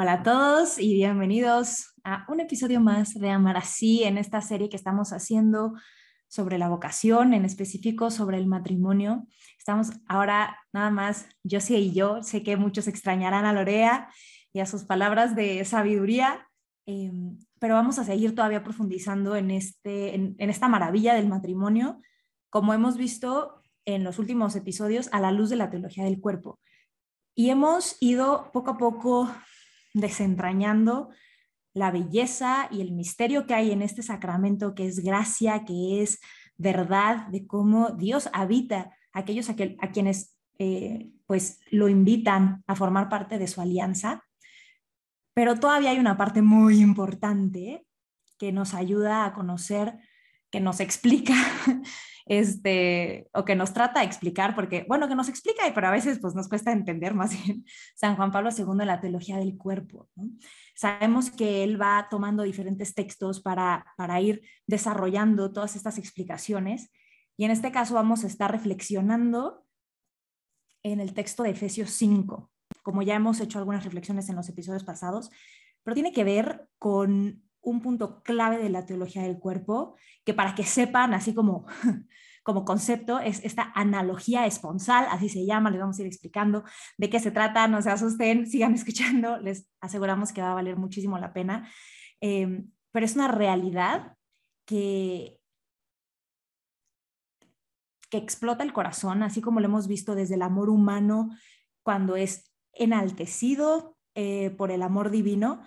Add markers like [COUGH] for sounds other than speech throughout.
Hola a todos y bienvenidos a un episodio más de Amar así en esta serie que estamos haciendo sobre la vocación, en específico sobre el matrimonio. Estamos ahora nada más, sí y yo, sé que muchos extrañarán a Lorea y a sus palabras de sabiduría, eh, pero vamos a seguir todavía profundizando en, este, en, en esta maravilla del matrimonio, como hemos visto en los últimos episodios, a la luz de la teología del cuerpo. Y hemos ido poco a poco desentrañando la belleza y el misterio que hay en este sacramento, que es gracia, que es verdad, de cómo Dios habita a aquellos a, quienes eh, pues lo invitan a formar parte de su alianza. Pero todavía hay una parte muy importante que nos ayuda a conocer, que nos explica [LAUGHS] este, o que nos trata de explicar, porque, bueno, que nos explica, pero a veces pues nos cuesta entender más bien [LAUGHS] San Juan Pablo II en la teología del cuerpo. Sabemos que él va tomando diferentes textos para, para ir desarrollando todas estas explicaciones y en este caso vamos a estar reflexionando en el texto de Efesios 5, como ya hemos hecho algunas reflexiones en los episodios pasados, pero tiene que ver con un punto clave de la teología del cuerpo, que para que sepan, así como, [LAUGHS] como concepto, es esta analogía esponsal, así se llama, les vamos a ir explicando de qué se trata, no se asusten, sigan [LAUGHS] escuchando, les aseguramos que va a valer muchísimo la pena, eh, pero es una realidad que, que explota el corazón, así como lo hemos visto desde el amor humano, cuando es enaltecido eh, por el amor divino,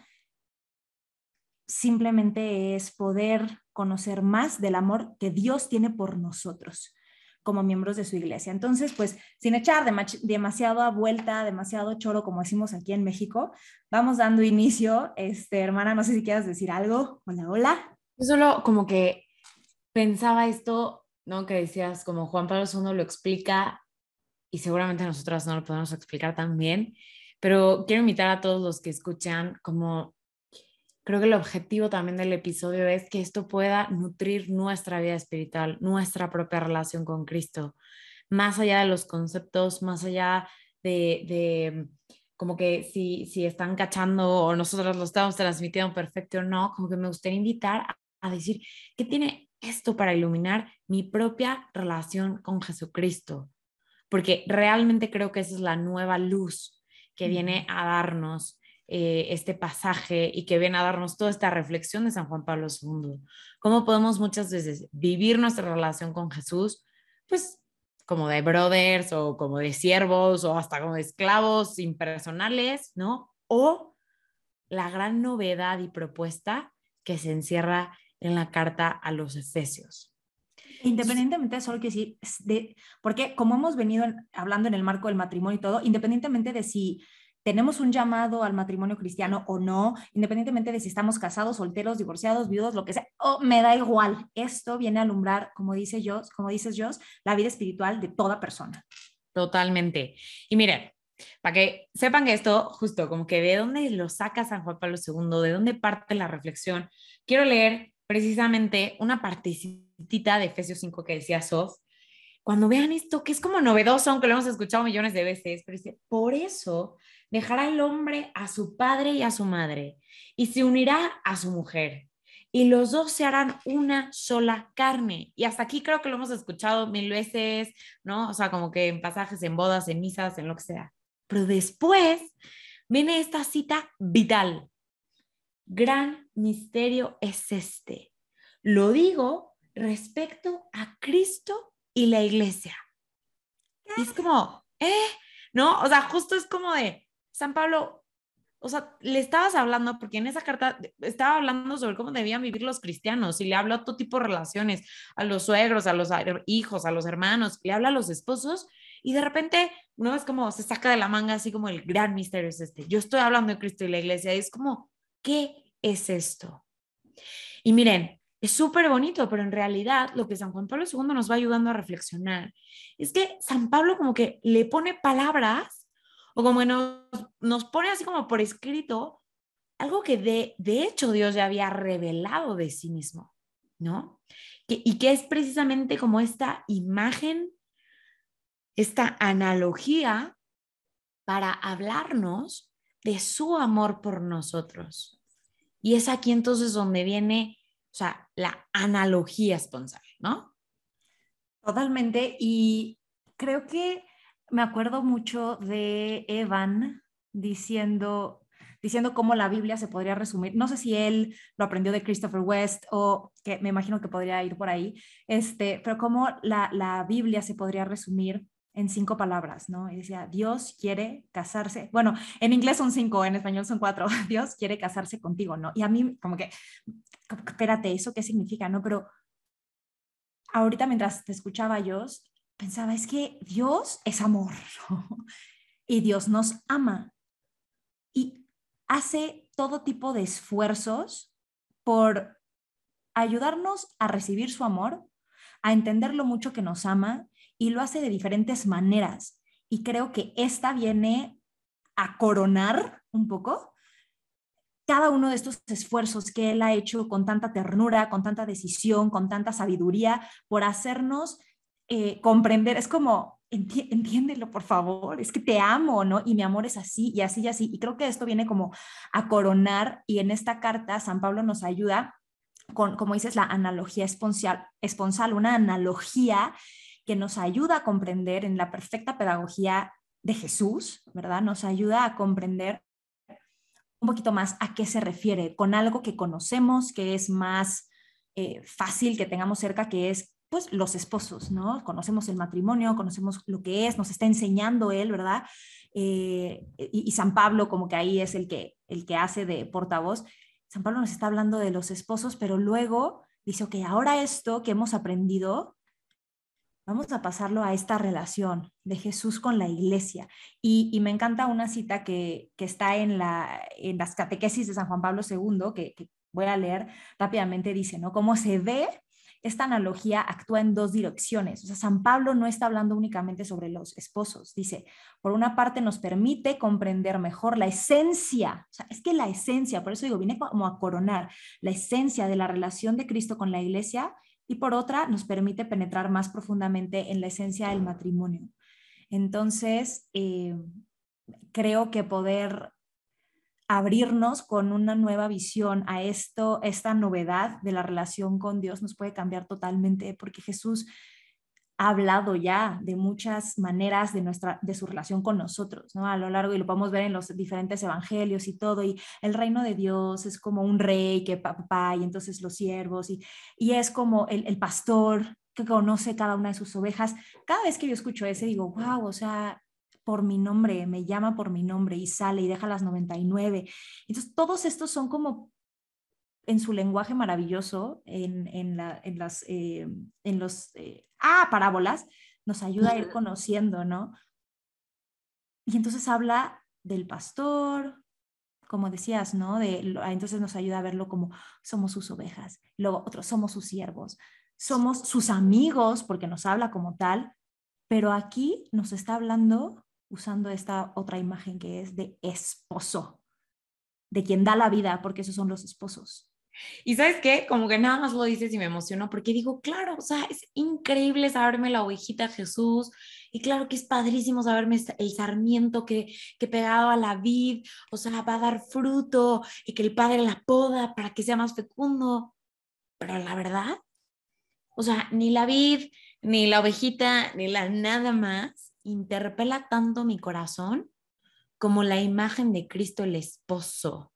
simplemente es poder conocer más del amor que Dios tiene por nosotros como miembros de su iglesia. Entonces, pues sin echar demasiado a vuelta, demasiado choro, como decimos aquí en México, vamos dando inicio. Este, hermana, no sé si quieras decir algo. Hola, hola. Yo solo como que pensaba esto, ¿no? Que decías, como Juan Pablo II lo explica y seguramente nosotras no lo podemos explicar también, pero quiero invitar a todos los que escuchan como creo que el objetivo también del episodio es que esto pueda nutrir nuestra vida espiritual, nuestra propia relación con Cristo, más allá de los conceptos, más allá de, de como que si, si están cachando o nosotros lo estamos transmitiendo perfecto o no, como que me gustaría invitar a, a decir, ¿qué tiene esto para iluminar mi propia relación con Jesucristo? Porque realmente creo que esa es la nueva luz que viene a darnos eh, este pasaje y que viene a darnos toda esta reflexión de San Juan Pablo II. Cómo podemos muchas veces vivir nuestra relación con Jesús, pues como de brothers o como de siervos o hasta como de esclavos impersonales, ¿no? O la gran novedad y propuesta que se encierra en la carta a los Efesios. Independientemente de solo que sí, de, porque como hemos venido hablando en el marco del matrimonio y todo, independientemente de si tenemos un llamado al matrimonio cristiano o no, independientemente de si estamos casados, solteros, divorciados, viudos, lo que sea, oh, me da igual. Esto viene a alumbrar, como dice Dios, como dices Dios, la vida espiritual de toda persona. Totalmente. Y miren, para que sepan que esto, justo como que de dónde lo saca San Juan Pablo II, de dónde parte la reflexión, quiero leer precisamente una partecita de Efesios 5 que decía Sof, cuando vean esto, que es como novedoso, aunque lo hemos escuchado millones de veces, pero dice, por eso dejará el hombre a su padre y a su madre y se unirá a su mujer y los dos se harán una sola carne. Y hasta aquí creo que lo hemos escuchado mil veces, ¿no? O sea, como que en pasajes, en bodas, en misas, en lo que sea. Pero después viene esta cita vital. Gran misterio es este. Lo digo respecto a Cristo y la iglesia. Es como, ¿eh? ¿No? O sea, justo es como de, San Pablo, o sea, le estabas hablando, porque en esa carta estaba hablando sobre cómo debían vivir los cristianos y le habla a todo tipo de relaciones, a los suegros, a los hijos, a los hermanos, le habla a los esposos Y de repente uno es como se saca de la manga así como el gran misterio es este. Yo estoy hablando de Cristo y la iglesia y es como, ¿qué es esto? Y miren, es súper bonito, pero en realidad lo que San Juan Pablo II nos va ayudando a reflexionar es que San Pablo como que le pone palabras o como nos, nos pone así como por escrito algo que de, de hecho Dios ya había revelado de sí mismo, ¿no? y que es precisamente como esta imagen, esta analogía para hablarnos de su amor por nosotros. Y es aquí entonces donde viene o sea, la analogía esponsal, ¿no? Totalmente. Y creo que me acuerdo mucho de Evan diciendo, diciendo cómo la Biblia se podría resumir. No sé si él lo aprendió de Christopher West o que me imagino que podría ir por ahí, este, pero cómo la, la Biblia se podría resumir en cinco palabras, ¿no? Y decía, Dios quiere casarse. Bueno, en inglés son cinco, en español son cuatro. [LAUGHS] Dios quiere casarse contigo, ¿no? Y a mí como que, espérate, ¿eso qué significa, no? Pero ahorita mientras te escuchaba yo, pensaba, es que Dios es amor, [LAUGHS] Y Dios nos ama. Y hace todo tipo de esfuerzos por ayudarnos a recibir su amor, a entender lo mucho que nos ama y lo hace de diferentes maneras. Y creo que esta viene a coronar un poco cada uno de estos esfuerzos que él ha hecho con tanta ternura, con tanta decisión, con tanta sabiduría, por hacernos eh, comprender. Es como, entiéndelo, por favor, es que te amo, ¿no? Y mi amor es así y así y así. Y creo que esto viene como a coronar y en esta carta San Pablo nos ayuda con, como dices, la analogía esponsal, una analogía que nos ayuda a comprender en la perfecta pedagogía de Jesús, ¿verdad? Nos ayuda a comprender un poquito más a qué se refiere, con algo que conocemos, que es más eh, fácil que tengamos cerca, que es pues los esposos, ¿no? Conocemos el matrimonio, conocemos lo que es, nos está enseñando él, ¿verdad? Eh, y, San Pablo como que ahí es el que, el que hace de portavoz. San Pablo nos está hablando de los esposos, pero luego dice, ok, ahora esto que hemos aprendido, vamos a pasarlo a esta relación de Jesús con la iglesia. Y, me encanta una cita que, está en, la, en las catequesis de San Juan Pablo II, que, voy a leer rápidamente, dice, ¿no? Cómo se ve esta analogía actúa en dos direcciones. O sea, San Pablo no está hablando únicamente sobre los esposos. Dice, por una parte nos permite comprender mejor la esencia, o sea, es que la esencia, por eso digo, viene como a coronar la esencia de la relación de Cristo con la iglesia y por otra nos permite penetrar más profundamente en la esencia del matrimonio. Entonces, eh, creo que poder abrirnos con una nueva visión a esto, esta novedad de la relación con Dios nos puede cambiar totalmente porque Jesús ha hablado ya de muchas maneras de, nuestra, de su relación con nosotros, ¿no? A lo largo, y lo podemos ver en los diferentes evangelios y todo, y el reino de Dios es como un rey que papá, y entonces los siervos, y, y es como el, pastor que conoce cada una de sus ovejas. Cada vez que yo escucho ese, digo, wow, o sea, por mi nombre, me llama por mi nombre y sale y deja las 99. Entonces, todos estos son como en su lenguaje maravilloso, en, en, la, en las, eh, en los, eh, ah, parábolas, nos ayuda a ir conociendo, ¿no? Y entonces habla del pastor, como decías, ¿no? De, ah, entonces nos ayuda a verlo como somos sus ovejas, luego otros somos sus siervos, somos sus amigos, porque nos habla como tal, pero aquí nos está hablando usando esta otra imagen que es de esposo, de quien da la vida, porque esos son los esposos. Y sabes qué, como que nada más lo dices y me emociono porque digo, claro, o sea, es increíble saberme la ovejita Jesús y claro que es padrísimo saberme el sarmiento que, que pegado a la vid, o sea, va a dar fruto y que el Padre la poda para que sea más fecundo. Pero la verdad, o sea, ni la vid, ni la ovejita, ni la nada más interpela tanto mi corazón como la imagen de Cristo el esposo,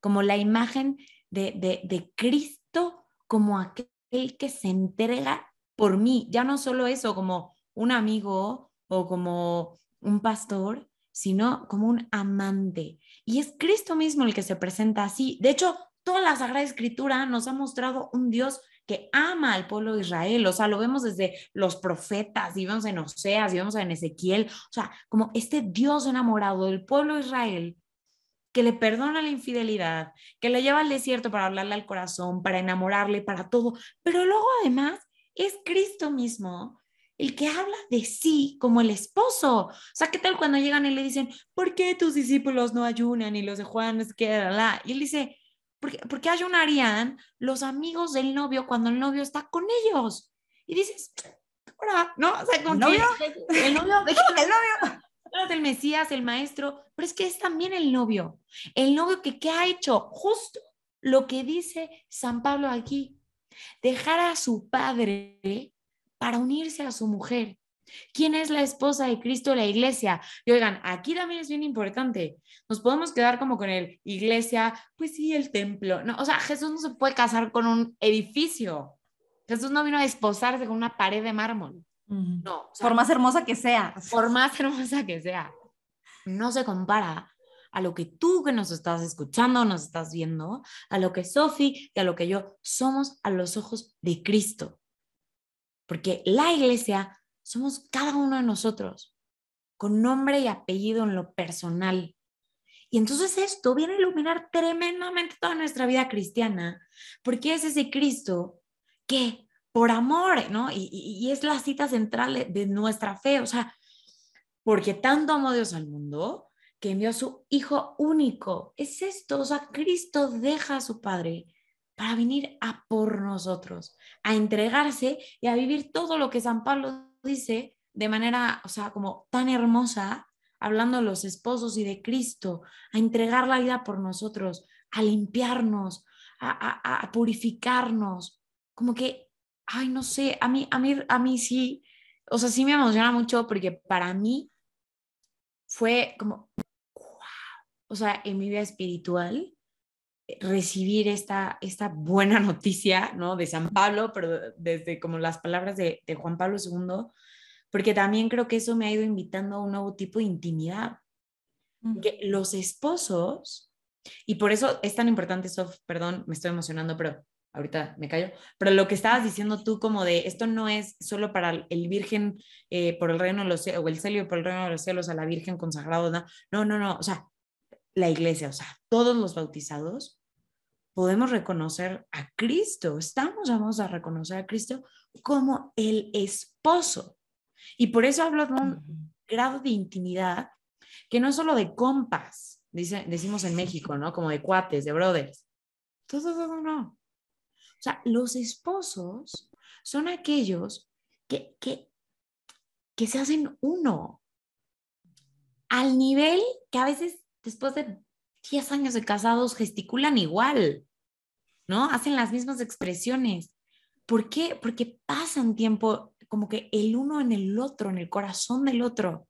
como la imagen de, Cristo como aquel que se entrega por mí. Ya no solo eso, como un amigo o como un pastor, sino como un amante. Y es Cristo mismo el que se presenta así. De hecho, toda la Sagrada Escritura nos ha mostrado un Dios que ama al pueblo de Israel, o sea, lo vemos desde los profetas, y vemos en Oseas, y vemos en Ezequiel, o sea, como este Dios enamorado del pueblo de Israel que le perdona la infidelidad, que le lleva al desierto para hablarle al corazón, para enamorarle, para todo, pero luego además es Cristo mismo el que habla de sí como el esposo. O sea, ¿qué tal cuando llegan y le dicen, ¿por qué tus discípulos no ayunan y los de Juan es que la? Y él dice, ¿por qué, ayunarían los amigos del novio cuando el novio está con ellos? Y dices, ahora, ¿no? O sea, ¿El novio? el novio, el novio. El Mesías, el maestro, pero es que es también el novio. El novio que, ¿qué ha hecho? Justo lo que dice San Pablo aquí. Dejar a su padre para unirse a su mujer. ¿Quién es la esposa de Cristo, la iglesia? Y oigan, aquí también es bien importante. Nos podemos quedar como con el iglesia, pues sí, el templo. No, o sea, Jesús no se puede casar con un edificio. Jesús no vino a esposarse con una pared de mármol. No. por más hermosa que sea. Por más hermosa que sea. No se compara a lo que tú que nos estás escuchando, nos estás viendo, a lo que Sofi y a lo que yo somos a los ojos de Cristo. Porque la iglesia somos cada uno de nosotros, con nombre y apellido en lo personal. Y entonces esto viene a iluminar tremendamente toda nuestra vida cristiana, porque es ese Cristo que por amor, ¿no? Y, es la cita central de nuestra fe, o sea, porque tanto amó Dios al mundo que envió a su Hijo único. Es esto, o sea, Cristo deja a su Padre para venir a por nosotros, a entregarse y a vivir todo lo que San Pablo dice de manera, o sea, como tan hermosa, hablando de los esposos y de Cristo, a entregar la vida por nosotros, a limpiarnos, a, purificarnos, como que, ay, no sé, a mí, a mí, a mí sí, o sea, sí me emociona mucho porque para mí fue como, o sea, en mi vida espiritual, recibir esta, esta buena [LAUGHS] noticia, ¿no? De San Pablo, pero desde como las palabras de, Juan Pablo II, porque también creo que eso me ha ido invitando a un nuevo tipo de intimidad. Que los esposos, y por eso es tan importante, Sof, perdón, me estoy emocionando, pero ahorita me callo, pero lo que estabas diciendo tú como de esto no es solo para el virgen eh, por el reino de los cielos, o el celio por el reino de los cielos, a la virgen consagrada, no, no, no, no, o sea, la iglesia, o sea, todos los bautizados podemos reconocer a Cristo, estamos llamados a reconocer a Cristo como el esposo. Y por eso hablo de un grado de intimidad que no es solo de compas, dice, decimos en México, ¿no? Como de cuates, de brothers. Todo, todo, no. O sea, los esposos son aquellos que, que, que se hacen uno al nivel que a veces después de 10 años de casados gesticulan igual. ¿No? Hacen las mismas expresiones. ¿Por qué? Porque pasan tiempo como que el uno en el otro, en el corazón del otro,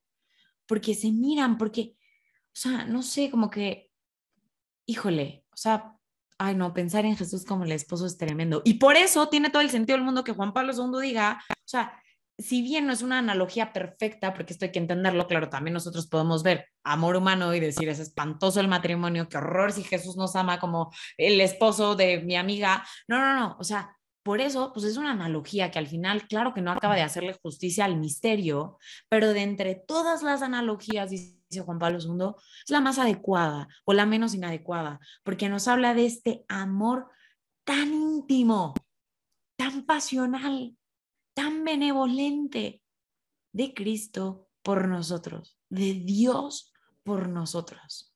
porque se miran, porque, o sea, no sé, como que, híjole, o sea, ay no, pensar en Jesús como el esposo es tremendo. Y por eso tiene todo el sentido del mundo que Juan Pablo II diga, o sea, si bien no es una analogía perfecta, porque esto hay que entenderlo, claro, también nosotros podemos ver amor humano y decir, es espantoso el matrimonio, qué horror si Jesús nos ama como el esposo de mi amiga. No, no, no, o sea, por eso, pues es una analogía que al final, claro que no acaba de hacerle justicia al misterio, pero de entre todas las analogías, dice Juan Pablo II, es la más adecuada o la menos inadecuada, porque nos habla de este amor tan íntimo, tan pasional, tan benevolente de Cristo por nosotros, de Dios por nosotros.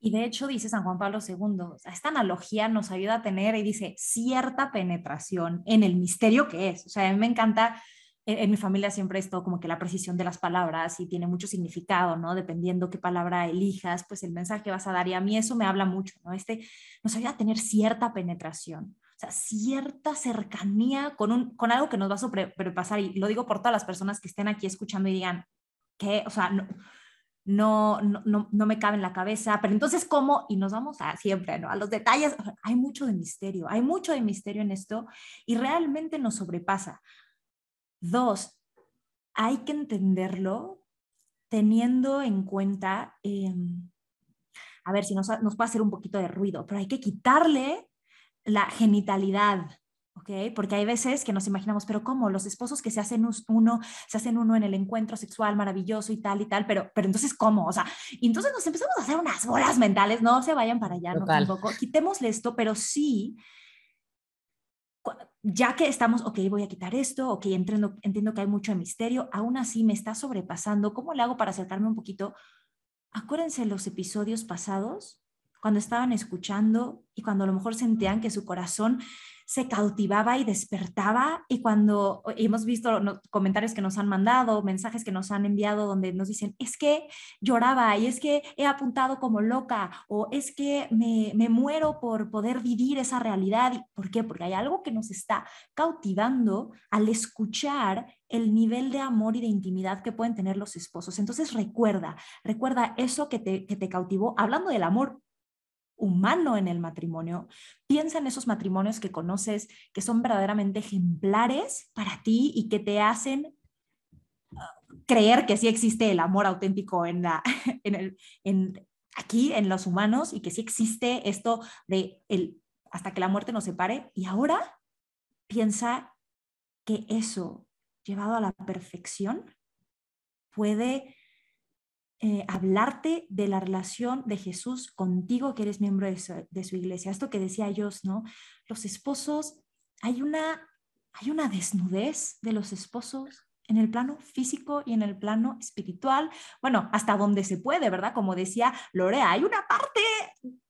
Y de hecho, dice San Juan Pablo II, esta analogía nos ayuda a tener, y dice, cierta penetración en el misterio que es. O sea, a mí me encanta, en, mi familia siempre esto como que la precisión de las palabras y tiene mucho significado, ¿no? Dependiendo qué palabra elijas, pues el mensaje vas a dar. Y a mí eso me habla mucho, ¿no? Este nos ayuda a tener cierta penetración cierta cercanía con, un, con algo que nos va a sobrepasar. Y lo digo por todas las personas que estén aquí escuchando y digan, que, o sea, no, no, no, no, me cabe en la cabeza, pero entonces, ¿cómo? Y nos vamos a siempre, ¿no? A los detalles. Hay mucho de misterio, hay mucho de misterio en esto y realmente nos sobrepasa. Dos, hay que entenderlo teniendo en cuenta, em, a ver si nos, nos puede hacer un poquito de ruido, pero hay que quitarle la genitalidad ¿ok? Porque hay veces que nos imaginamos, pero ¿cómo? Los esposos que se hacen uno, se hacen uno en el encuentro sexual maravilloso y tal y tal, pero, pero entonces ¿cómo? O sea, y entonces nos empezamos a hacer unas bolas mentales, no se vayan para allá, no tampoco, quitémosle esto, pero sí, ya que estamos, ok, voy a quitar esto, ok, entiendo, entiendo que hay mucho misterio, aún así me está sobrepasando, ¿cómo le hago para acercarme un poquito? Acuérdense los episodios pasados, cuando estaban escuchando y cuando a lo mejor sentían que su corazón se cautivaba y despertaba y cuando hemos visto comentarios que nos han mandado, mensajes que nos han enviado donde nos dicen, es que lloraba y es que he apuntado como loca o es que me, me muero por poder vivir esa realidad. ¿Por qué? Porque hay algo que nos está cautivando al escuchar el nivel de amor y de intimidad que pueden tener los esposos. Entonces recuerda, recuerda eso que te, que te cautivó, hablando del amor humano en el matrimonio. Piensa en esos matrimonios que conoces que son verdaderamente ejemplares para ti y que te hacen ah, creer que sí existe el amor auténtico en la, [LAUGHS] en el, en, aquí en los humanos y que sí existe esto de el, hasta que la muerte nos separe. Y ahora piensa que eso, llevado a la perfección, puede eh, hablarte de la relación de Jesús contigo, que eres miembro de su, iglesia. Esto que decía ellos, ¿no? Los esposos, hay una, hay una desnudez de los esposos en el plano físico y en el plano espiritual, bueno, hasta donde se puede, ¿verdad? Como decía Lorea, hay una parte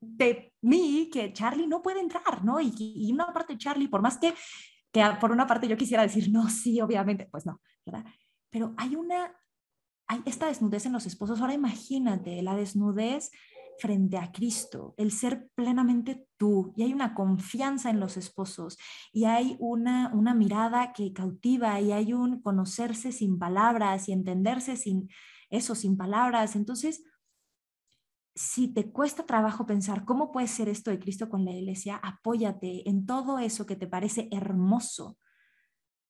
de mí que Charlie no puede entrar, ¿no? Y, y una parte de Charlie, por más que, que por una parte yo quisiera decir, no, sí, obviamente, pues no, ¿verdad? Pero hay una hay esta desnudez en los esposos. Ahora imagínate la desnudez frente a Cristo, el ser plenamente tú, y hay una confianza en los esposos, y hay una, una mirada que cautiva, y hay un conocerse sin palabras y entenderse sin eso, sin palabras. Entonces, si te cuesta trabajo pensar cómo puede ser esto de Cristo con la iglesia, apóyate en todo eso que te parece hermoso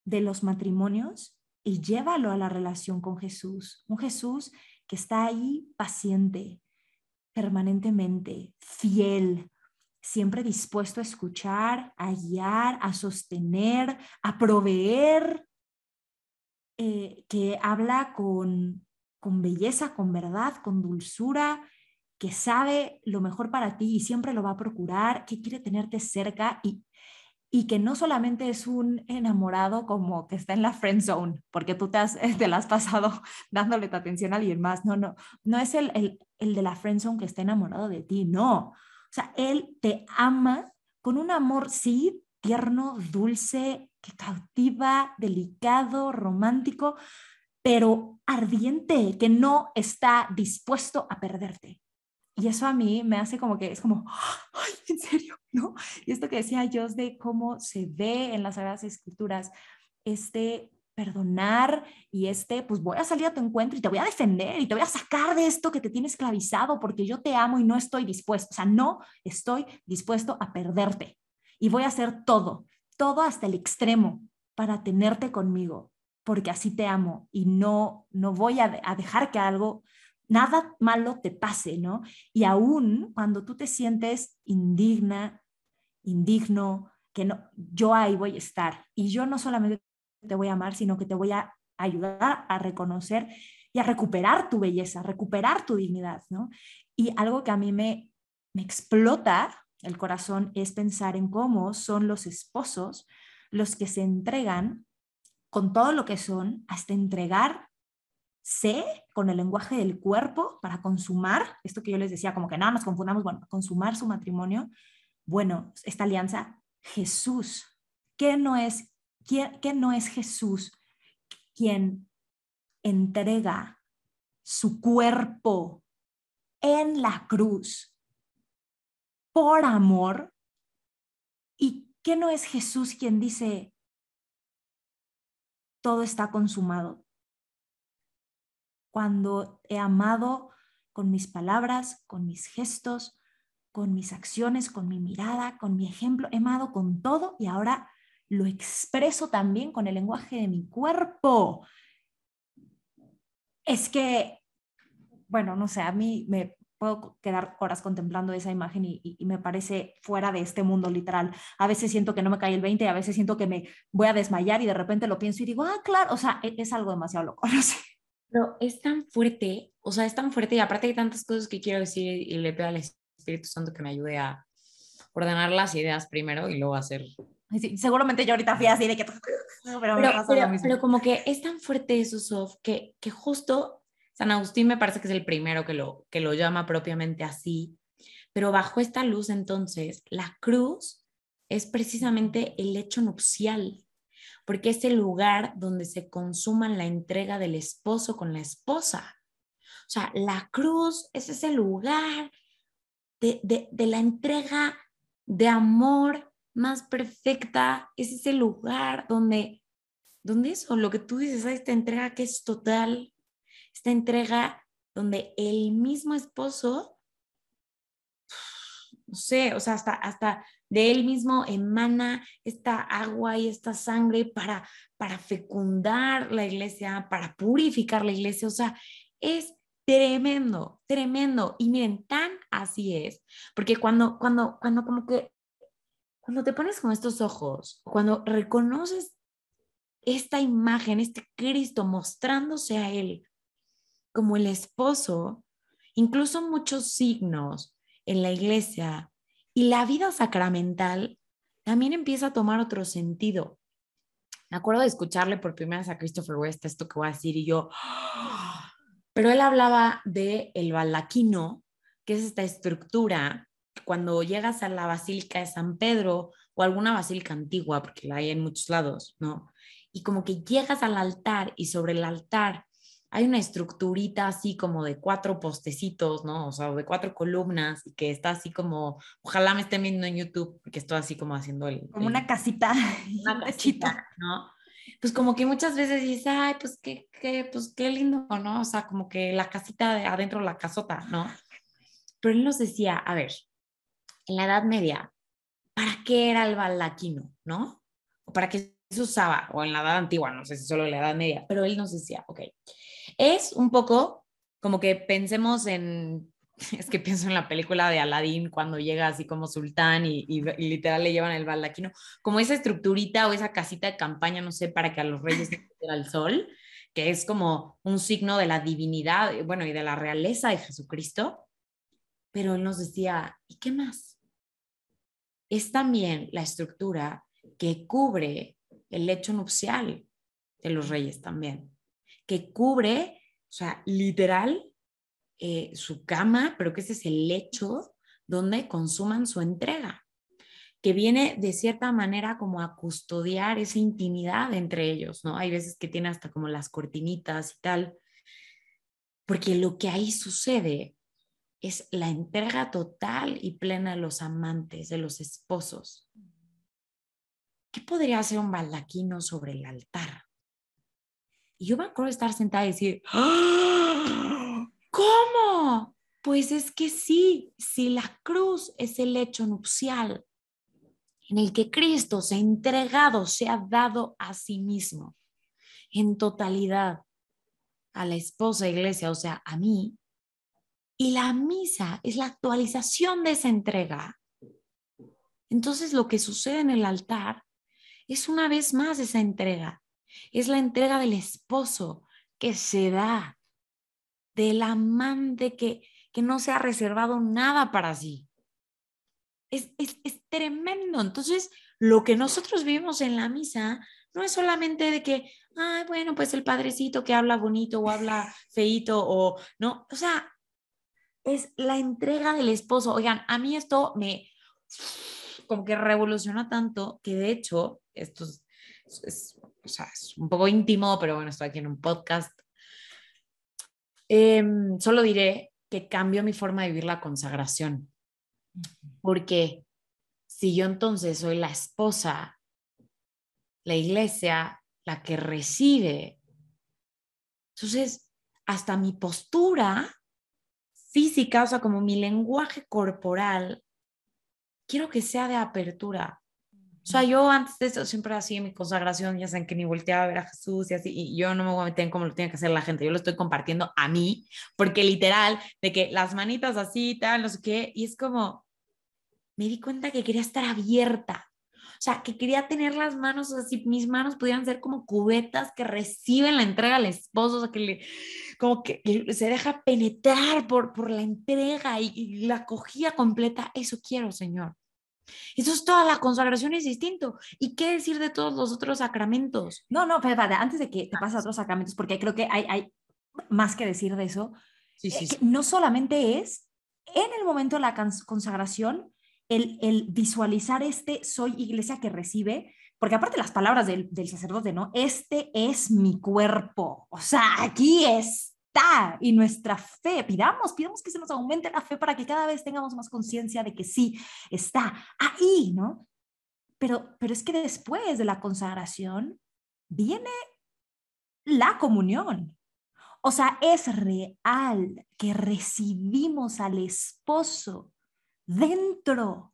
de los matrimonios y llévalo a la relación con Jesús. Un Jesús que está ahí paciente, permanentemente, fiel, siempre dispuesto a escuchar, a guiar, a sostener, a proveer, eh, que habla con, con belleza, con verdad, con dulzura, que sabe lo mejor para ti y siempre lo va a procurar, que quiere tenerte cerca y y que no solamente es un enamorado como que está en la friend zone, porque tú te, has, te la has pasado [LAUGHS] dándole tu atención a alguien más, no, no, no es el, el, el de la friend zone que está enamorado de ti, no, o sea, él te ama con un amor, sí, tierno, dulce, que cautiva, delicado, romántico, pero ardiente, que no está dispuesto a perderte. Y eso a mí me hace como que es como, ay, [LAUGHS] en serio, ¿no? Y esto que decía yo de cómo se ve en las Sagradas Escrituras, este perdonar y este, pues voy a salir a tu encuentro y te voy a defender y te voy a sacar de esto que te tiene esclavizado porque yo te amo y no estoy dispuesto, o sea, no estoy dispuesto a perderte y voy a hacer todo, todo hasta el extremo para tenerte conmigo porque así te amo y no, no voy a, a dejar que algo nada malo te pase, ¿no? Y aún cuando tú te sientes indigna, indigno, que no, yo ahí voy a estar. Y yo no solamente te voy a amar, sino que te voy a ayudar a reconocer y a recuperar tu belleza, recuperar tu dignidad, ¿no? Y algo que a mí me, me explota el corazón es pensar en cómo son los esposos los que se entregan con todo lo que son hasta entregar sé con el lenguaje del cuerpo para consumar, esto que yo les decía, como que nada nos confundamos, bueno, consumar su matrimonio, bueno, esta alianza, Jesús, ¿qué no es, qué, no es Jesús quien entrega su cuerpo en la cruz por amor? ¿Y qué no es Jesús quien dice, todo está consumado? Cuando he amado con mis palabras, con mis gestos, con mis acciones, con mi mirada, con mi ejemplo, he amado con todo y ahora lo expreso también con el lenguaje de mi cuerpo. Es que, bueno, no sé, a mí me, puedo quedar horas contemplando esa imagen y, me parece fuera de este mundo literal. A veces siento que no me cae el 20, a veces siento que me voy a desmayar y de repente lo pienso y digo, ah, claro, o sea, es, es algo demasiado loco, [LAUGHS] no sé. Pero es tan fuerte, o sea, es tan fuerte y aparte hay tantas cosas que quiero decir y le pido al Espíritu Santo que me ayude a ordenar las ideas primero y luego hacer. seguramente yo ahorita fui así de que... [LAUGHS] pero, pero, como que es tan fuerte eso, Sof, que, que justo San Agustín me parece que es el primero que lo, que lo llama propiamente así, pero bajo esta luz entonces, la cruz es precisamente el hecho nupcial, porque es el lugar donde se consuma la entrega del esposo con la esposa. O sea, la cruz es ese lugar de, de, la entrega de amor más perfecta, es ese lugar donde, donde eso, lo que tú dices, esta entrega que es total, esta entrega donde el mismo esposo, no sé, o sea, hasta, hasta de él mismo emana esta agua y esta sangre para, para fecundar la iglesia, para purificar la iglesia. O sea, es tremendo, tremendo. Y miren, tan así es, porque cuando, cuando, cuando como que, cuando te pones con estos ojos, cuando reconoces esta imagen, este Cristo mostrándose a él como el esposo, incluso muchos signos en la iglesia y la vida sacramental también empieza a tomar otro sentido. Me acuerdo de escucharle por primera vez a Christopher West esto que voy a decir y yo, pero él hablaba de el balaquino, que es esta estructura cuando llegas a la Basílica de San Pedro o alguna basílica antigua, porque la hay en muchos lados, ¿no? Y como que llegas al altar y sobre el altar hay una estructurita así como de cuatro postecitos, ¿no? O sea, de cuatro columnas y que está así como, ojalá me estén viendo en YouTube, porque estoy así como haciendo el... Como una casita. [LAUGHS] Una casita, ¿no? Pues como que muchas veces dices, ay, pues qué, qué, pues qué lindo, ¿no? O sea, como que la casita de adentro, la casota, ¿no? Pero él nos decía, a ver, en la Edad Media, ¿para qué era el baldaquino, no? ¿O para qué se usaba? O en la Edad Antigua, no sé si solo en la Edad Media, pero él nos decía, ok, es un poco como que pensemos en, [LAUGHS] es que pienso en la película de Aladdin cuando llega así como sultán y, literal le llevan el baldaquino, como esa estructurita o esa casita de campaña, no sé, para que a los reyes se [LAUGHS] el sol, que es como un signo de la divinidad, bueno, y de la realeza de Jesucristo. Pero él nos decía, ¿y qué más? Es también la estructura que cubre el lecho nupcial de los reyes también que cubre, o sea, literal, eh, su cama, pero que ese es el lecho donde consuman su entrega, que viene de cierta manera como a custodiar esa intimidad entre ellos, ¿no? Hay veces que tiene hasta como las cortinitas y tal, porque lo que ahí sucede es la entrega total y plena de los amantes, de los esposos. ¿Qué podría hacer un baldaquino sobre el altar? Y yo me acuerdo estar sentada y decir, ¡Ah! ¿cómo? Pues es que sí, si la cruz es el hecho nupcial en el que Cristo se ha entregado, se ha dado a sí mismo en totalidad a la esposa iglesia, o sea, a mí, y la misa es la actualización de esa entrega. Entonces lo que sucede en el altar es una vez más esa entrega es la entrega del esposo que se da, del amante que, que no se ha reservado nada para sí. Es, es, es tremendo. Entonces, lo que nosotros vivimos en la misa no es solamente de que, ay, bueno, pues el padrecito que habla bonito o habla feito o no, o sea, es la entrega del esposo. Oigan, a mí esto me como que revoluciona tanto que de hecho, esto es, o sea, es un poco íntimo, pero bueno, estoy aquí en un podcast. Em, solo diré que cambio mi forma de vivir la consagración. Porque si yo entonces soy la esposa, la iglesia, la que recibe, entonces hasta mi postura física, o sea, como mi lenguaje corporal, quiero que sea de apertura, O sea, yo antes de eso siempre hacía mi consagración, ya saben que ni volteaba a ver a Jesús y así, y yo no me voy a meter en cómo lo tiene que hacer la gente, yo lo estoy compartiendo a mí, porque literal, de que las manitas así, tal, no sé qué, y es como, me di cuenta que quería estar abierta, o sea, que quería tener las manos así, mis manos pudieran ser como cubetas que reciben la entrega al esposo, o sea, que le, como que se deja penetrar por, por la entrega y, y la acogida completa. Eso quiero, Señor. Eso es toda la consagración es distinto. ¿Y qué decir de todos los otros sacramentos? No, no, pero antes de que te pases a otros sacramentos, porque creo que hay, hay más que decir de eso, Sí, sí, eh, sí. que no solamente es en el momento de la cons- consagración el, el visualizar este soy iglesia que recibe, porque aparte las palabras del, del sacerdote, ¿no? Este es mi cuerpo, o sea, aquí y nuestra fe, pidamos, pidamos que se nos aumente la fe para que cada vez tengamos más conciencia de que sí, está ahí, ¿no? Pero, pero es que después de la consagración viene la comunión. O sea, es real que recibimos al esposo dentro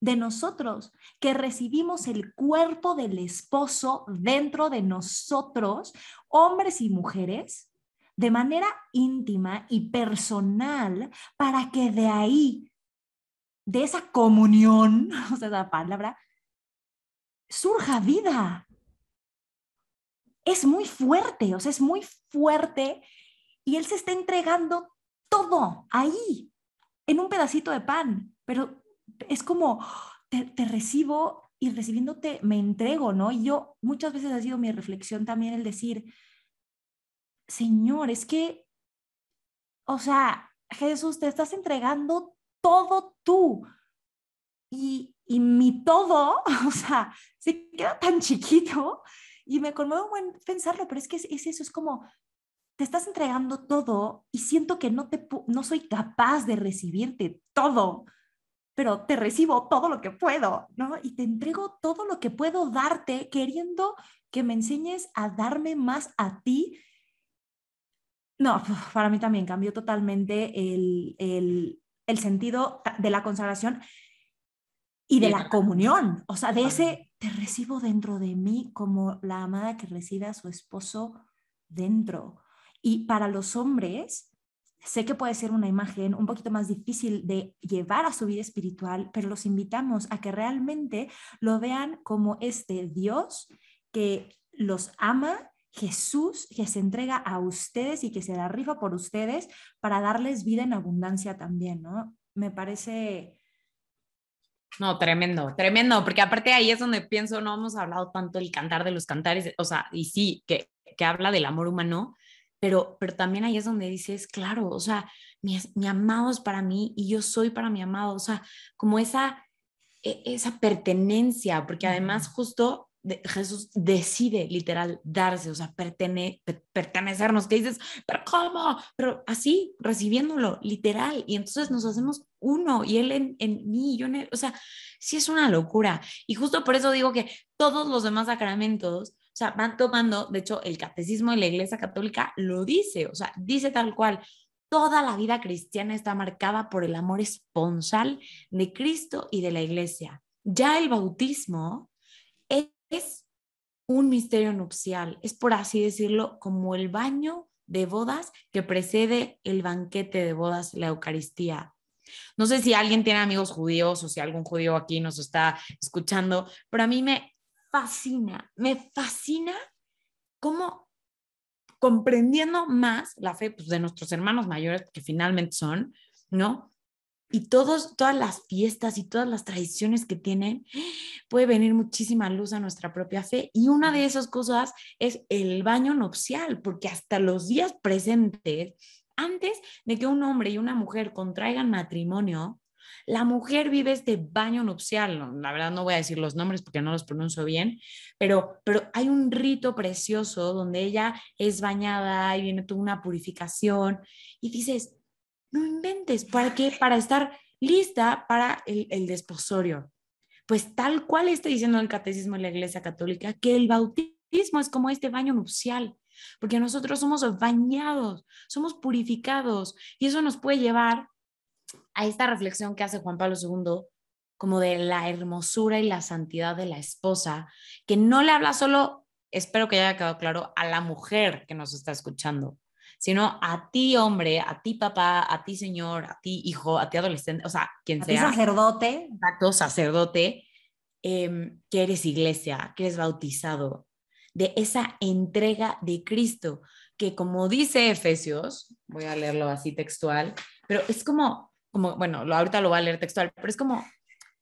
de nosotros, que recibimos el cuerpo del esposo dentro de nosotros, hombres y mujeres, de manera íntima y personal, para que de ahí, de esa comunión, [LAUGHS] o sea, esa palabra, surja vida es muy fuerte, o sea, es muy fuerte y él se está entregando todo ahí, en un pedacito de pan, pero es como, te, recibo y recibiéndote me entrego, ¿no? Y yo muchas veces ha sido mi reflexión también el decir, Señor, es que, o sea, Jesús, te estás entregando todo tú. Y, y mi todo, [LAUGHS] o sea, se queda tan chiquito y me conmueve un buen pensarlo, pero es que es, es eso, es como, te estás entregando todo y siento que no, te, no soy capaz de recibirte todo, pero te recibo todo lo que puedo, ¿no? Y te entrego todo lo que puedo darte, queriendo que me enseñes a darme más a ti. No, para mí también cambió totalmente el, el, el sentido de la consagración y de Sí. la comunión, o sea, de ese te recibo dentro de mí como la amada que recibe a su esposo dentro. Y para los hombres, sé que puede ser una imagen un poquito más difícil de llevar a su vida espiritual, pero los invitamos a que realmente lo vean como este Dios que los ama, Jesús que se entrega a ustedes y que se la rifa por ustedes para darles vida en abundancia también, ¿no? Me parece No, tremendo, tremendo, porque aparte ahí es donde pienso, no hemos hablado tanto del cantar de los cantares, o sea, y sí, que, que habla del amor humano, pero, pero también ahí es donde dices, claro, o sea, mi, mi amado es para mí y yo soy para mi amado, o sea, como esa, e- esa pertenencia, porque además justo Jesús decide literal darse, o sea, pertene, per- pertenecernos, que dices, pero ¿cómo? Pero así, recibiéndolo, literal, y entonces nos hacemos uno, y él en, en mí, yo en él, o sea, sí es una locura, y justo por eso digo que todos los demás sacramentos, o sea, van tomando, de hecho, el catecismo de la Iglesia Católica lo dice, o sea, dice tal cual, toda la vida cristiana está marcada por el amor esponsal de Cristo y de la Iglesia. Ya el bautismo un misterio nupcial, es por así decirlo como el baño de bodas que precede el banquete de bodas, la Eucaristía. No sé si alguien tiene amigos judíos o si algún judío aquí nos está escuchando, pero a mí me fascina, me fascina cómo comprendiendo más la fe pues, de nuestros hermanos mayores, que finalmente son, ¿no? Y todos, todas las fiestas y todas las tradiciones que tienen, puede venir muchísima luz a nuestra propia fe. Y una de esas cosas es el baño nupcial, porque hasta los días presentes, antes de que un hombre y una mujer contraigan matrimonio, la mujer vive este baño nupcial. La verdad no voy a decir los nombres porque no los pronuncio bien, pero, pero hay un rito precioso donde ella es bañada y viene toda una purificación y dices, no inventes, ¿para qué? Para estar lista para el, el desposorio. Pues tal cual está diciendo el catecismo de la Iglesia Católica, que el bautismo es como este baño nupcial, porque nosotros somos bañados, somos purificados y eso nos puede llevar a esta reflexión que hace Juan Pablo II como de la hermosura y la santidad de la esposa, que no le habla solo, espero que haya quedado claro, a la mujer que nos está escuchando, sino a ti hombre, a ti papá, a ti señor, a ti hijo, a ti adolescente, o sea, quien A sea. ti sacerdote. Exacto, sacerdote, em, que eres iglesia, que eres bautizado, de esa entrega de Cristo, que como dice Efesios, voy a leerlo así textual, pero es como, como bueno, lo, ahorita lo voy a leer textual, pero es como,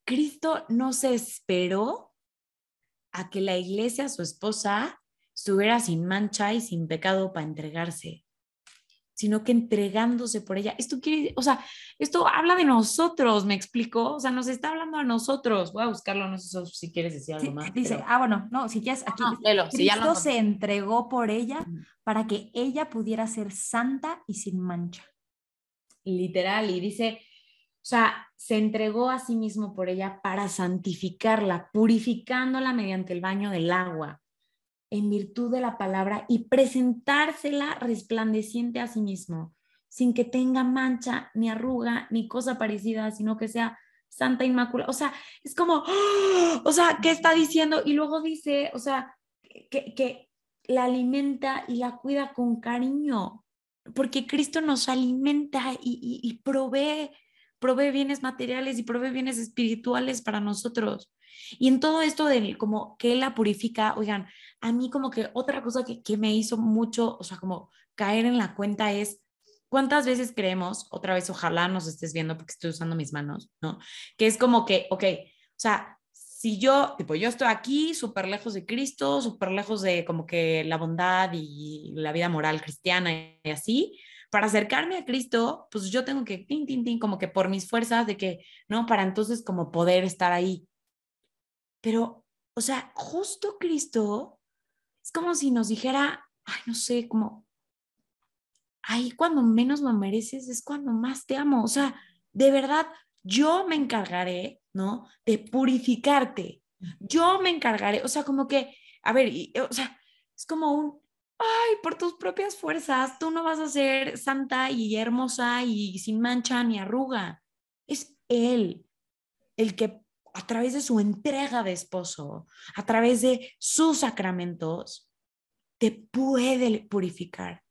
Cristo no se esperó a que la iglesia, su esposa, estuviera sin mancha y sin pecado para entregarse, sino que entregándose por ella. Esto quiere, o sea, esto habla de nosotros, ¿me explico? O sea, nos está hablando a nosotros. Voy a buscarlo, no sé si quieres decir algo Sí, más. dice, pero- ah, bueno, no, si quieres, aquí si ya lo Cristo se entregó por ella para que ella pudiera ser santa y sin mancha. literal, y dice, o sea, se entregó a sí mismo por ella para santificarla, purificándola mediante el baño del agua, en virtud de la palabra, y presentársela resplandeciente a sí mismo, sin que tenga mancha, ni arruga, ni cosa parecida, sino que sea santa inmaculada. O sea, es como, ¡ah! o sea, ¿qué está diciendo? Y luego dice, o sea, que, que la alimenta y la cuida con cariño, porque Cristo nos alimenta y, y- y provee, provee bienes materiales y provee bienes espirituales para nosotros. Y en todo esto de como que Él la purifica, oigan, a mí como que otra cosa que, que me hizo mucho, o sea, como caer en la cuenta es, ¿cuántas veces creemos, otra vez, ojalá nos estés viendo porque estoy usando mis manos, ¿no? Que es como que, ok, o sea, si yo, tipo, yo estoy aquí súper lejos de Cristo, súper lejos de como que la bondad y la vida moral cristiana y así, para acercarme a Cristo, pues yo tengo que, tin, tin, tin, como que por mis fuerzas de que, ¿no? Para entonces como poder estar ahí. Pero, o sea, justo Cristo como si nos dijera, ay, no sé, como, ahí cuando menos lo mereces es cuando más te amo. O sea, de verdad, yo me encargaré, ¿no? De purificarte. Yo me encargaré, o sea, como que, a ver, y, o sea, es como un, ay, por tus propias fuerzas, tú no vas a ser santa y hermosa y sin mancha ni arruga. Es Él el que a través de su entrega de esposo, a través de sus sacramentos, te puede purificar.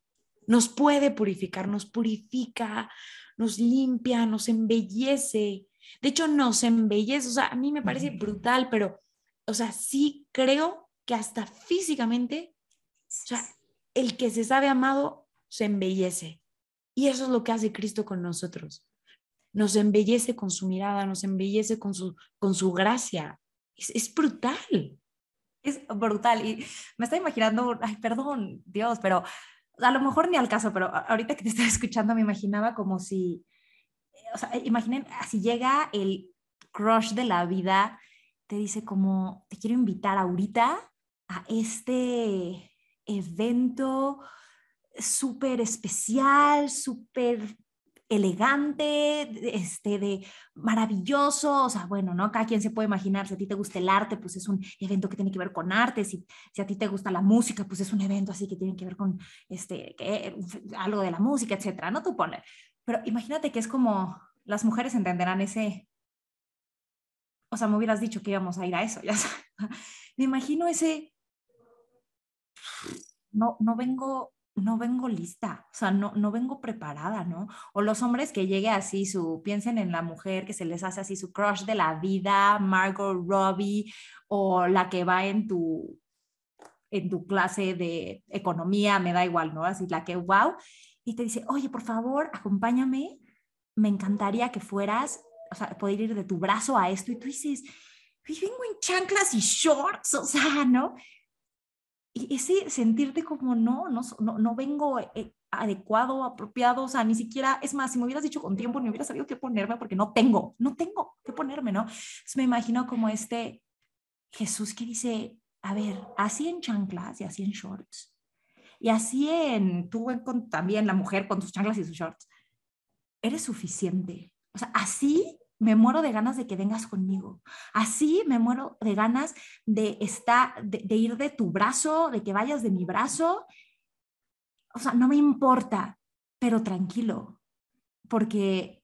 Nos puede purificar, nos purifica, nos limpia, nos embellece. De hecho, nos embellece. O sea, a mí me parece brutal, pero, o sea, sí creo que hasta físicamente, o sea, el que se sabe amado se embellece. Y eso es lo que hace Cristo con nosotros. Nos embellece con su mirada, nos embellece con su, con su gracia. Es, es brutal. Es brutal. Y me estoy imaginando, ay, perdón, Dios, pero a lo mejor ni al caso, pero ahorita que te estaba escuchando me imaginaba como si, o sea, imaginen, si llega el crush de la vida, te dice como, te quiero invitar ahorita a este evento súper especial, súper elegante, este, de maravilloso, o sea, bueno, ¿no? Cada quien se puede imaginar, si a ti te gusta el arte, pues es un evento que tiene que ver con arte, si, si a ti te gusta la música, pues es un evento así que tiene que ver con este, que- algo de la música, etcétera, ¿no? Tú ponle. Pero imagínate que es como, las mujeres entenderán ese, o sea, me hubieras dicho que íbamos a ir a eso, ya [LAUGHS] sabes. Me imagino ese, no, no vengo, no vengo lista, o sea, no, no vengo preparada, ¿no? O los hombres que llegue así, su, piensen en la mujer que se les hace así su crush de la vida, Margot Robbie, o la que va en tu, en tu clase de economía, me da igual, ¿no? Así la que, wow, y te dice, oye, por favor, acompáñame, me encantaría que fueras, o sea, poder ir de tu brazo a esto, y tú dices, "Ay, vengo en chanclas y shorts, o sea, ¿no? Y ese sentirte como no, no, no, no vengo eh, adecuado, apropiado, o sea, ni siquiera, es más, si me hubieras dicho con tiempo, ni hubiera sabido qué ponerme porque no tengo, no tengo qué ponerme, ¿no? Entonces me imagino como este Jesús que dice, a ver, así en chanclas y así en shorts, y así en, tú con, también la mujer con tus chanclas y sus shorts, eres suficiente. O sea, así me muero de ganas de que vengas conmigo. Así me muero de ganas de estar, de, ir de tu brazo, de que vayas de mi brazo. O sea, no me importa, pero tranquilo, porque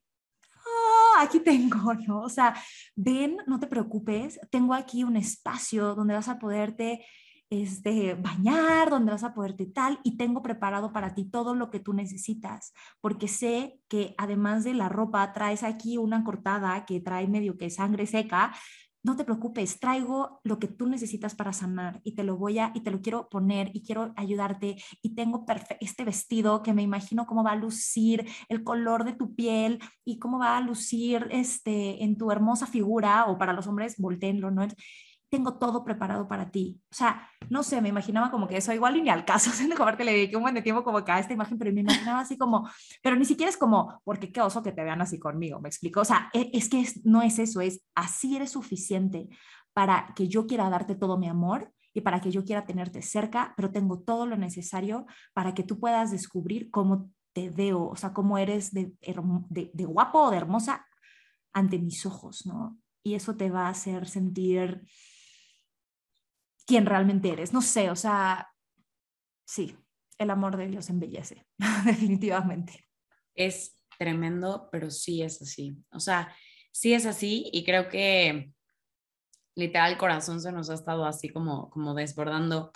ah, aquí tengo, [LAUGHS] ¿no? O sea, ven, no te preocupes, tengo aquí un espacio donde vas a poderte este, bañar, donde vas a poderte tal, y tengo preparado para ti todo lo que tú necesitas, porque sé que además de la ropa, traes aquí una cortada que trae medio que sangre seca, no te preocupes, traigo lo que tú necesitas para sanar y te lo voy a y te lo quiero poner y quiero ayudarte y tengo este vestido que me imagino cómo va a lucir el color de tu piel y cómo va a lucir este en tu hermosa figura o para los hombres volteenlo, ¿no? Tengo todo preparado para ti. O sea, no sé, me imaginaba como que eso igual y ni al caso, [LAUGHS] siendo como que le dediqué un buen de tiempo como que a esta imagen, pero me imaginaba así como, pero ni siquiera es como, porque qué oso que te vean así conmigo, me explico. O sea, e, es, que no es eso, es así eres suficiente para que yo quiera darte todo mi amor y para que yo quiera tenerte cerca, pero tengo todo lo necesario para que tú puedas descubrir cómo te veo, o sea, cómo eres de, de, de guapo o de hermosa ante mis ojos, ¿no? Y eso te va a hacer sentir quién realmente eres. No sé, o sea, sí, el amor de Dios embellece, [LAUGHS] definitivamente. Es tremendo, pero sí es así. O sea, sí es así y creo que literal el corazón se nos ha estado así como, como desbordando.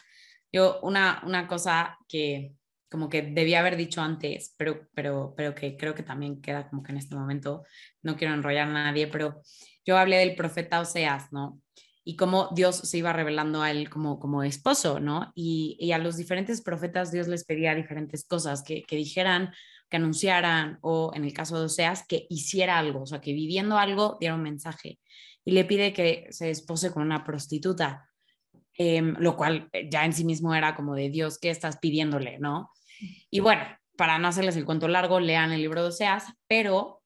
Yo, una, una cosa que como que debía haber dicho antes, pero, pero, pero que creo que también queda como que en este momento, no quiero enrollar a nadie, pero yo hablé del profeta Oseas, ¿no? Y cómo Dios se iba revelando a él como, como esposo, ¿no? Y, a los diferentes profetas Dios les pedía diferentes cosas, que, dijeran, que anunciaran, o en el caso de Oseas, que hiciera algo, o sea, que viviendo algo diera un mensaje. Y le pide que se espose con una prostituta, em, lo cual ya en sí mismo era como de Dios, ¿qué estás pidiéndole, no? Y bueno, para no hacerles el cuento largo, lean el libro de Oseas, pero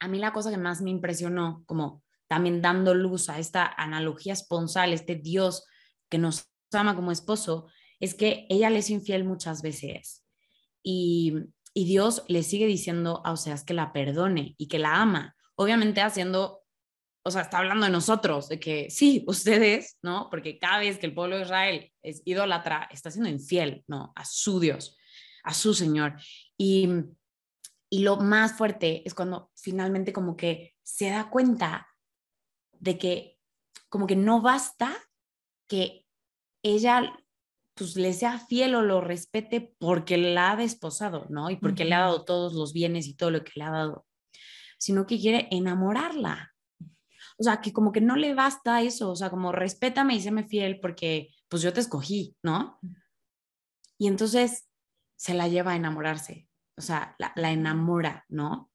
a mí la cosa que más me impresionó, como también dando luz a esta analogía esponsal, este Dios que nos ama como esposo, es que ella le es infiel muchas veces. Y, Dios le sigue diciendo a Oseas que la perdone y que la ama. Obviamente haciendo, o sea, está hablando de nosotros, de que sí, ustedes, ¿no? Porque cada vez que el pueblo de Israel es idólatra, está siendo infiel, ¿no? A su Dios, a su Señor. Y, y lo más fuerte es cuando finalmente como que se da cuenta de que como que no basta que ella pues le sea fiel o lo respete porque la ha desposado, ¿no? Y porque le ha dado todos los bienes y todo lo que le ha dado, sino que quiere enamorarla. O sea, que como que no le basta eso, o sea, como respétame y séme fiel porque pues yo te escogí, ¿no? Y entonces se la lleva a enamorarse, o sea, la, la enamora, ¿no?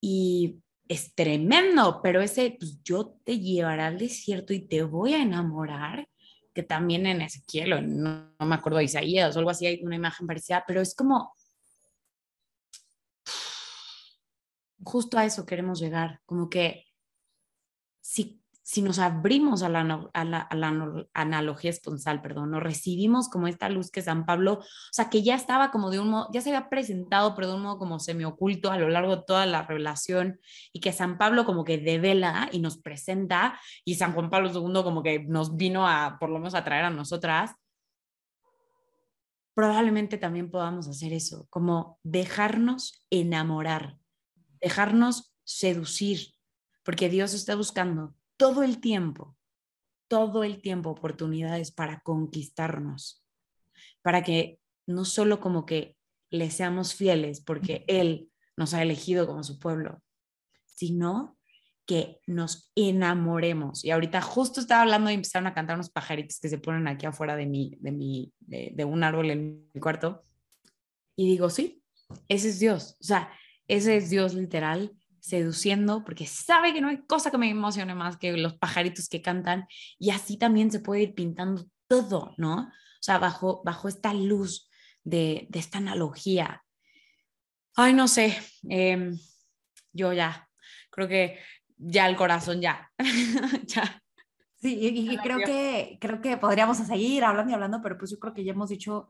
Y es tremendo, pero ese, pues yo te llevaré al desierto y te voy a enamorar, que también en Ezequiel, no, no me acuerdo de Isaías o algo así, hay una imagen parecida, pero es como, justo a eso queremos llegar, como que si si nos abrimos a la, a la, analogía esponsal, perdón, nos recibimos como esta luz que San Pablo, o sea, que ya estaba como de un modo, ya se había presentado, pero de un modo como semioculto a lo largo de toda la revelación, y que San Pablo como que devela y nos presenta, y San Juan Pablo II como que nos vino a, por lo menos, a traer a nosotras, probablemente también podamos hacer eso, como dejarnos enamorar, dejarnos seducir, porque Dios está buscando todo el tiempo, todo el tiempo oportunidades para conquistarnos, para que no solo como que le seamos fieles porque Él nos ha elegido como su pueblo, sino que nos enamoremos. Y ahorita justo estaba hablando y empezaron a cantar unos pajaritos que se ponen aquí afuera de, mi, de, mi, de, de un árbol en mi cuarto. Y digo, sí, ese es Dios. O sea, ese es Dios literal seduciendo, porque sabe que no hay cosa que me emocione más que los pajaritos que cantan, y así también se puede ir pintando todo, ¿no? O sea, bajo, bajo esta luz de, de esta analogía. Ay, no sé, em, yo ya, creo que ya el corazón ya, [LAUGHS] ya. Sí, y, y creo que, creo que podríamos seguir hablando y hablando, pero pues yo creo que ya hemos dicho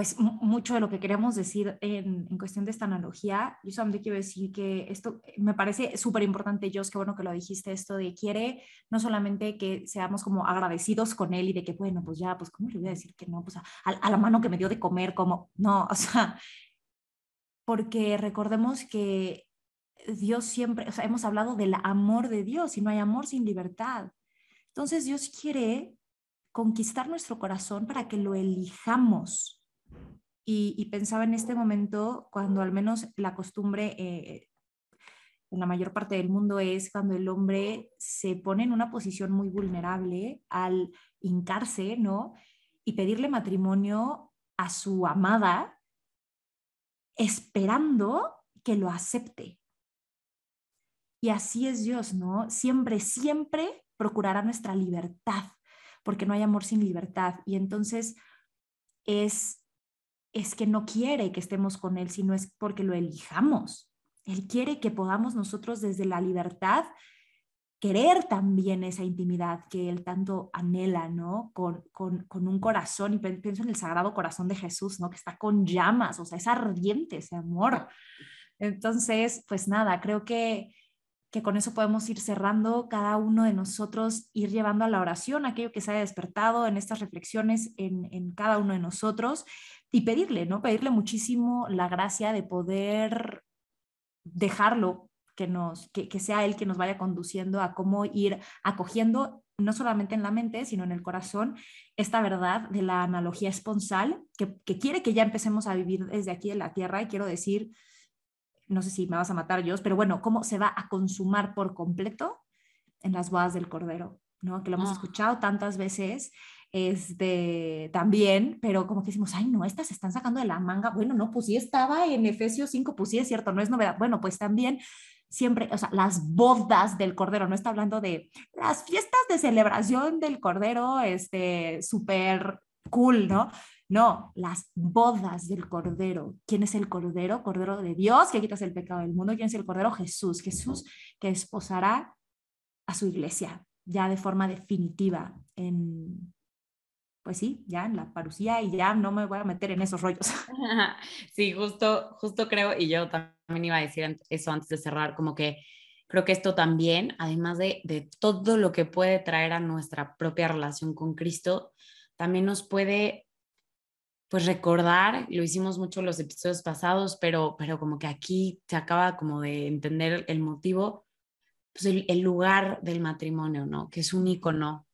pues mucho de lo que queremos decir en, en, cuestión de esta analogía. Yo solamente quiero decir que esto eh, me parece súper importante, Jos, qué bueno que lo dijiste, esto de quiere no solamente que seamos como agradecidos con él y de que, bueno, pues ya, pues, ¿cómo le voy a decir que no? Pues a, a la mano que me dio de comer, como, no, [LAUGHS] o sea, porque recordemos que Dios siempre, o sea, hemos hablado del amor de Dios y no hay amor sin libertad. Entonces Dios quiere conquistar nuestro corazón para que lo elijamos. Y, pensaba en este momento cuando al menos la costumbre eh, en la mayor parte del mundo es cuando el hombre se pone en una posición muy vulnerable al hincarse, ¿no? Y pedirle matrimonio a su amada esperando que lo acepte. Y así es Dios, ¿no? Siempre, siempre procurará nuestra libertad porque no hay amor sin libertad. Y entonces es, es que no quiere que estemos con Él, sino es porque lo elijamos. Él quiere que podamos nosotros desde la libertad querer también esa intimidad que Él tanto anhela, ¿no? Con, con, con, un corazón, y pienso en el sagrado corazón de Jesús, ¿no? Que está con llamas, o sea, es ardiente ese amor. Entonces, pues nada, creo que que con eso podemos ir cerrando cada uno de nosotros, ir llevando a la oración aquello que se haya despertado en estas reflexiones en, cada uno de nosotros y pedirle, ¿no? Pedirle muchísimo la gracia de poder dejarlo, que, nos, que, sea Él que nos vaya conduciendo a cómo ir acogiendo, no solamente en la mente, sino en el corazón, esta verdad de la analogía esponsal, que, que quiere que ya empecemos a vivir desde aquí en la tierra. Y quiero decir, no sé si me vas a matar, Dios, pero bueno, cómo se va a consumar por completo en las bodas del Cordero, ¿no? Que lo hemos ah. escuchado tantas veces este, también, pero como que decimos, ay, no, estas se están sacando de la manga. Bueno, no, pues sí estaba en Efesios 5, pues sí es cierto, no es novedad. Bueno, pues también siempre, o sea, las bodas del Cordero, no está hablando de las fiestas de celebración del Cordero, este, súper cool, ¿no? No, las bodas del Cordero. ¿Quién es el Cordero? Cordero de Dios, que quitas el pecado del mundo. ¿Quién es el Cordero? Jesús. Jesús que esposará a su iglesia ya de forma definitiva en, pues sí, ya en la parucía y ya no me voy a meter en esos rollos. [LAUGHS] Sí, justo, justo creo, y yo también iba a decir eso antes de cerrar, como que creo que esto también, además de, de todo lo que puede traer a nuestra propia relación con Cristo, también nos puede pues recordar, lo hicimos mucho los episodios pasados, pero, pero como que aquí se acaba como de entender el motivo, pues el, lugar del matrimonio, ¿no? Que es un icono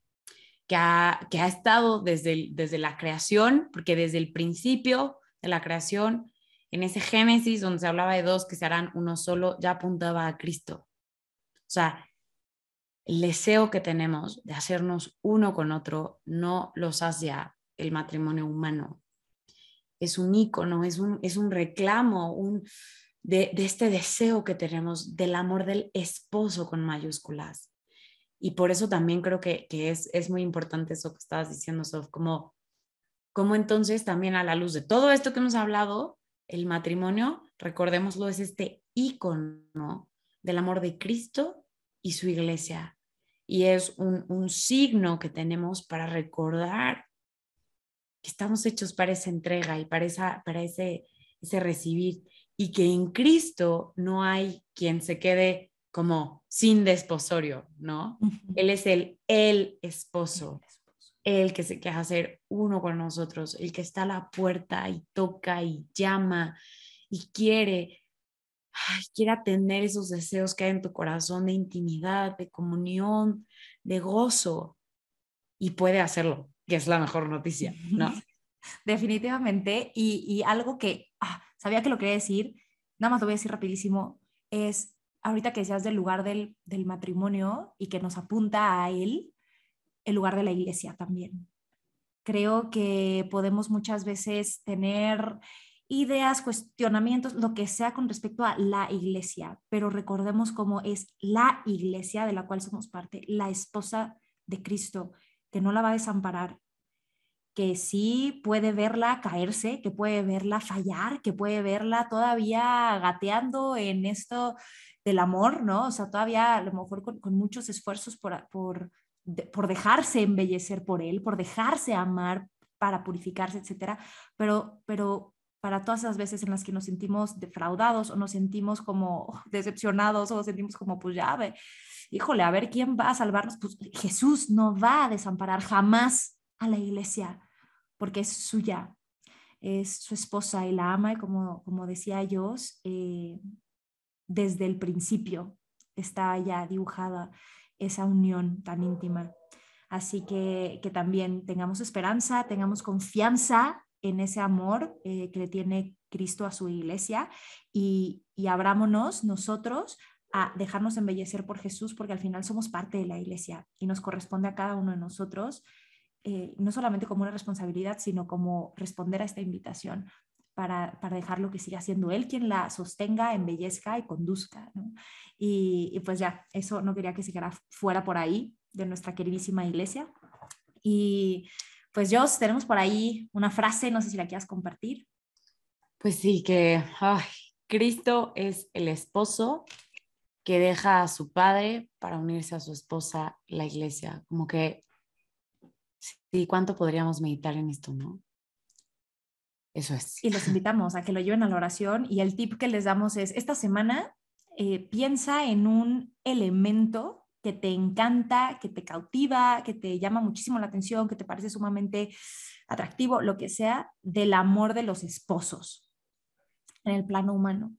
que ha, que ha estado desde, desde la creación, porque desde el principio de la creación, en ese Génesis donde se hablaba de dos que se harán uno solo, ya apuntaba a Cristo. O sea, el deseo que tenemos de hacernos uno con otro no los hace el matrimonio humano, es un icono, es un, es un reclamo un, de, este deseo que tenemos del amor del esposo con mayúsculas. Y por eso también creo que, es, es, muy importante eso que estabas diciendo, Sof, como, como entonces también a la luz de todo esto que hemos hablado, el matrimonio, recordémoslo, es este icono del amor de Cristo y su iglesia. Y es un, un signo que tenemos para recordar estamos hechos para esa entrega y para, para ese, ese recibir y que en Cristo no hay quien se quede como sin desposorio, ¿no? Él es el, el esposo, el que se queja hacer uno con nosotros, el que está a la puerta y toca y llama y quiere, quiere atender esos deseos que hay en tu corazón de intimidad, de comunión, de gozo y puede hacerlo que es la mejor noticia, ¿no? [LAUGHS] Definitivamente. Y, algo que ah, sabía que lo quería decir, nada más lo voy a decir rapidísimo, es ahorita que decías del lugar del, del matrimonio y que nos apunta a él, el lugar de la iglesia también. Creo que podemos muchas veces tener ideas, cuestionamientos, lo que sea con respecto a la iglesia, pero recordemos cómo es la iglesia de la cual somos parte, la esposa de Cristo, que no la va a desamparar, que sí puede verla caerse, que puede verla fallar, que puede verla todavía gateando en esto del amor, ¿no? O sea, todavía a lo mejor con, muchos esfuerzos por, por, por dejarse embellecer por él, por dejarse amar para purificarse, etcétera, pero, pero para todas esas veces en las que nos sentimos defraudados o nos sentimos como decepcionados o sentimos como, pues ya, ve, híjole, a ver quién va a salvarnos. Pues Jesús no va a desamparar jamás a la iglesia porque es suya, es su esposa y la ama y como, como decía Dios, eh, desde el principio está ya dibujada esa unión tan íntima. Así que, que también tengamos esperanza, tengamos confianza en ese amor eh, que le tiene Cristo a su iglesia y, y abrámonos nosotros a dejarnos embellecer por Jesús, porque al final somos parte de la iglesia y nos corresponde a cada uno de nosotros, eh, no solamente como una responsabilidad, sino como responder a esta invitación para, para dejarlo que siga siendo Él quien la sostenga, embellezca y conduzca. Y, y, pues ya, eso no quería que se quedara fuera por ahí de nuestra queridísima iglesia. Y pues Jos, tenemos por ahí una frase, no sé si la quieras compartir. Pues sí, que ay, Cristo es el esposo que deja a su padre para unirse a su esposa, la iglesia. Como que, sí, ¿cuánto podríamos meditar en esto, no? Eso es. Y los invitamos a que lo lleven a la oración y el tip que les damos es, esta semana eh, piensa en un elemento que te encanta, que te cautiva, que te llama muchísimo la atención, que te parece sumamente atractivo, lo que sea, del amor de los esposos en el plano humano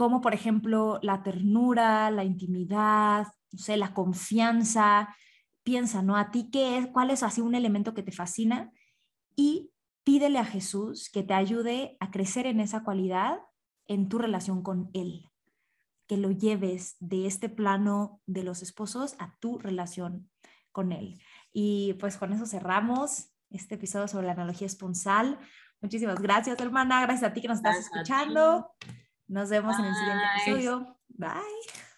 como por ejemplo la ternura, la intimidad, no sé, la confianza. Piensa, ¿no? A ti qué es, cuál es así un elemento que te fascina y pídele a Jesús que te ayude a crecer en esa cualidad en tu relación con Él, que lo lleves de este plano de los esposos a tu relación con Él. Y pues con eso cerramos este episodio sobre la analogía esponsal. Muchísimas gracias, hermana. Gracias a ti que nos estás escuchando. Nos vemos Bye. en el siguiente episodio. Bye.